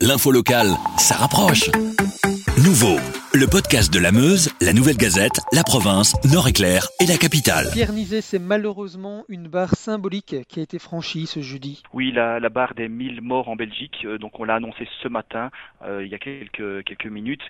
L'info locale, ça rapproche. Nouveau, le podcast de la Meuse, la Nouvelle Gazette, la province, Nord-Éclair et la capitale. Pierre Nizet, c'est malheureusement une barre symbolique qui a été franchie ce jeudi. Oui, la, la barre des 1000 morts en Belgique, euh, donc on l'a annoncé ce matin, euh, il y a quelques, quelques minutes.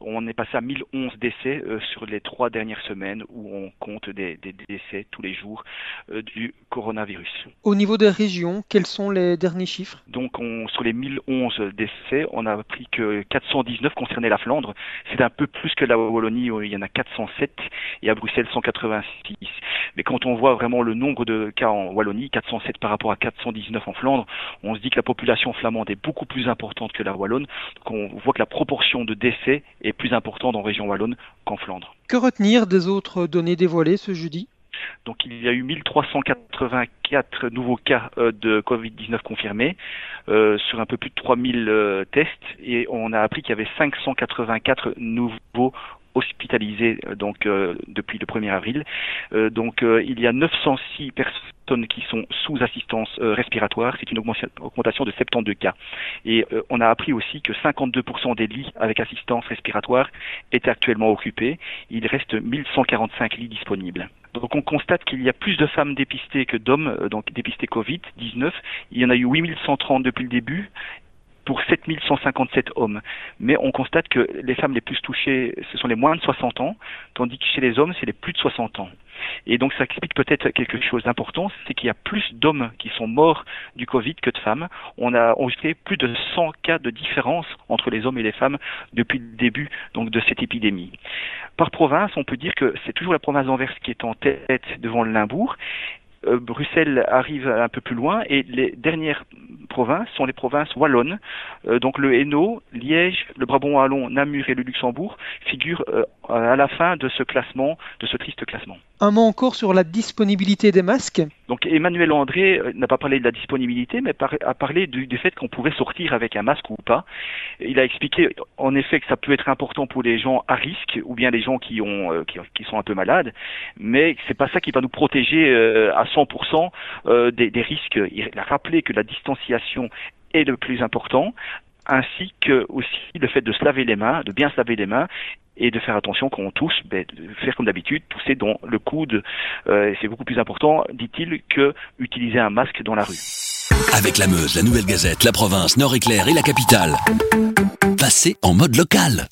On est passé à 1011 décès euh, sur les trois dernières semaines où on compte des, des décès tous les jours euh, du coronavirus. Au niveau des régions, quels sont les derniers chiffres? Donc on, sur les 1011 décès, on a appris que 419 concernaient la Flandre. C'est un peu plus que la Wallonie où il y en a 407 et à Bruxelles 186. Mais quand on voit vraiment le nombre de cas en Wallonie, 407 par rapport à 419 en Flandre, on se dit que la population flamande est beaucoup plus importante que la Wallonne. Donc on voit que la proportion de décès est plus importante en région Wallonne qu'en Flandre. Que retenir des autres données dévoilées ce jeudi? Donc il y a eu 1384 nouveaux cas euh, de Covid-19 confirmés euh, sur un peu plus de 3000 euh, tests et on a appris qu'il y avait 584 nouveaux hospitalisés euh, donc euh, depuis le 1er avril. Donc il y a 906 personnes qui sont sous assistance respiratoire, c'est une augmentation de 72 cas. Et on a appris aussi que 52% des lits avec assistance respiratoire étaient actuellement occupés. Il reste 1145 lits disponibles. Donc on constate qu'il y a plus de femmes dépistées que d'hommes donc dépistées Covid-19. Il y en a eu 8130 depuis le début pour 7157 hommes. Mais on constate que les femmes les plus touchées, ce sont les moins de 60 ans, tandis que chez les hommes, c'est les plus de 60 ans. Et donc ça explique peut-être quelque chose d'important, c'est qu'il y a plus d'hommes qui sont morts du Covid que de femmes. On a enregistré plus de 100 cas de différence entre les hommes et les femmes depuis le début de cette épidémie. Par province, on peut dire que c'est toujours la province d'Anvers qui est en tête devant le Limbourg. Euh, Bruxelles arrive un peu plus loin et les dernières provinces sont les provinces wallonnes. Euh, donc le Hainaut, Liège, le Brabant wallon, Namur et le Luxembourg figurent euh, à la fin de ce classement, de ce triste classement. Un mot encore sur la disponibilité des masques. Donc Emmanuel André euh, n'a pas parlé de la disponibilité, mais a parlé du, fait qu'on pouvait sortir avec un masque ou pas. Il a expliqué en effet que ça peut être important pour les gens à risque ou bien les gens qui euh, sont un peu malades, mais c'est pas ça qui va nous protéger euh, à 100% euh, des, des risques. Il a rappelé que la distanciation est le plus important ainsi que aussi le fait de se laver les mains, de bien se laver les mains et de faire attention quand on tousse, ben, faire comme d'habitude, tousser dans le coude. Euh, c'est beaucoup plus important, dit-il, que utiliser un masque dans la rue. Avec la Meuse, la Nouvelle Gazette, la province, Nord-Éclair et la capitale. Passez en mode local.